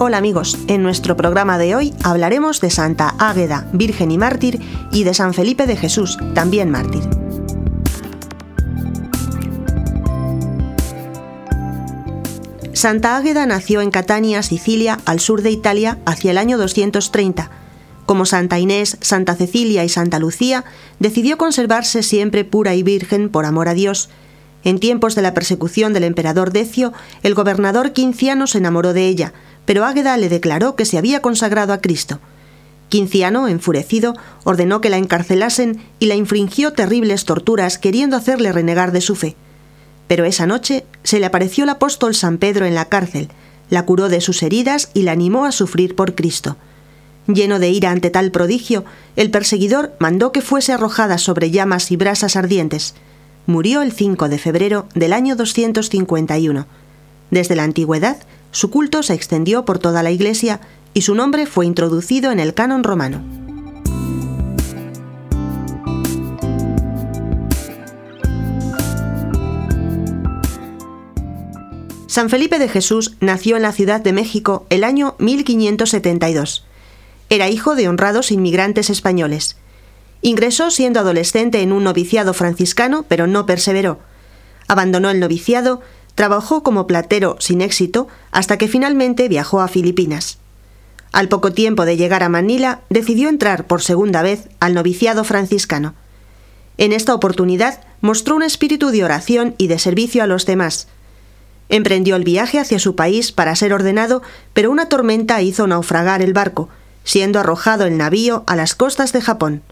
Hola amigos, en nuestro programa de hoy hablaremos de Santa Águeda, Virgen y Mártir, y de San Felipe de Jesús, también mártir. Santa Águeda nació en Catania, Sicilia, al sur de Italia, hacia el año 230. Como Santa Inés, Santa Cecilia y Santa Lucía, decidió conservarse siempre pura y virgen por amor a Dios. En tiempos de la persecución del emperador Decio, el gobernador Quinciano se enamoró de ella, pero Águeda le declaró que se había consagrado a Cristo. Quinciano, enfurecido, ordenó que la encarcelasen y la infringió terribles torturas queriendo hacerle renegar de su fe. Pero esa noche se le apareció el apóstol San Pedro en la cárcel, la curó de sus heridas y la animó a sufrir por Cristo. Lleno de ira ante tal prodigio, el perseguidor mandó que fuese arrojada sobre llamas y brasas ardientes. Murió el 5 de febrero del año 251. Desde la antigüedad, su culto se extendió por toda la Iglesia y su nombre fue introducido en el canon romano. San Felipe de Jesús nació en la Ciudad de México el año 1572. Era hijo de honrados inmigrantes españoles. Ingresó siendo adolescente en un noviciado franciscano, pero no perseveró. Abandonó el noviciado, trabajó como platero sin éxito hasta que finalmente viajó a Filipinas. Al poco tiempo de llegar a Manila, decidió entrar por segunda vez al noviciado franciscano. En esta oportunidad mostró un espíritu de oración y de servicio a los demás, Emprendió el viaje hacia su país para ser ordenado, pero una tormenta hizo naufragar el barco, siendo arrojado el navío a las costas de Japón.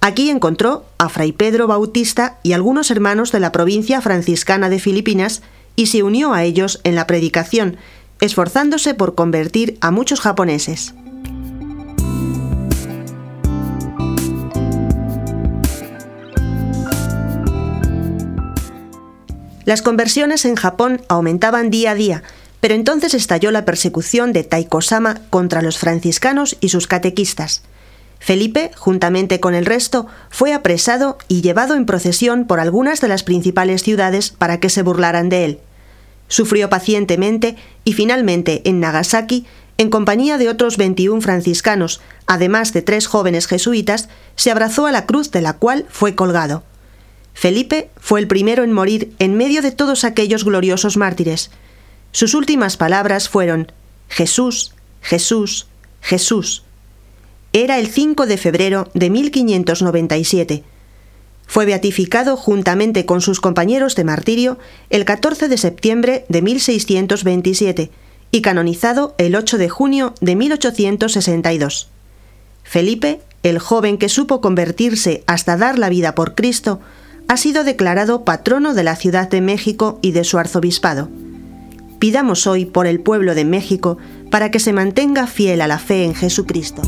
Aquí encontró a Fray Pedro Bautista y algunos hermanos de la provincia franciscana de Filipinas y se unió a ellos en la predicación, esforzándose por convertir a muchos japoneses. Las conversiones en Japón aumentaban día a día, pero entonces estalló la persecución de Taiko-sama contra los franciscanos y sus catequistas. Felipe, juntamente con el resto, fue apresado y llevado en procesión por algunas de las principales ciudades para que se burlaran de él. Sufrió pacientemente y finalmente en Nagasaki, en compañía de otros 21 franciscanos, además de tres jóvenes jesuitas, se abrazó a la cruz de la cual fue colgado. Felipe fue el primero en morir en medio de todos aquellos gloriosos mártires. Sus últimas palabras fueron Jesús, Jesús, Jesús. Era el 5 de febrero de 1597. Fue beatificado juntamente con sus compañeros de martirio el 14 de septiembre de 1627 y canonizado el 8 de junio de 1862. Felipe, el joven que supo convertirse hasta dar la vida por Cristo, ha sido declarado patrono de la Ciudad de México y de su arzobispado. Pidamos hoy por el pueblo de México para que se mantenga fiel a la fe en Jesucristo.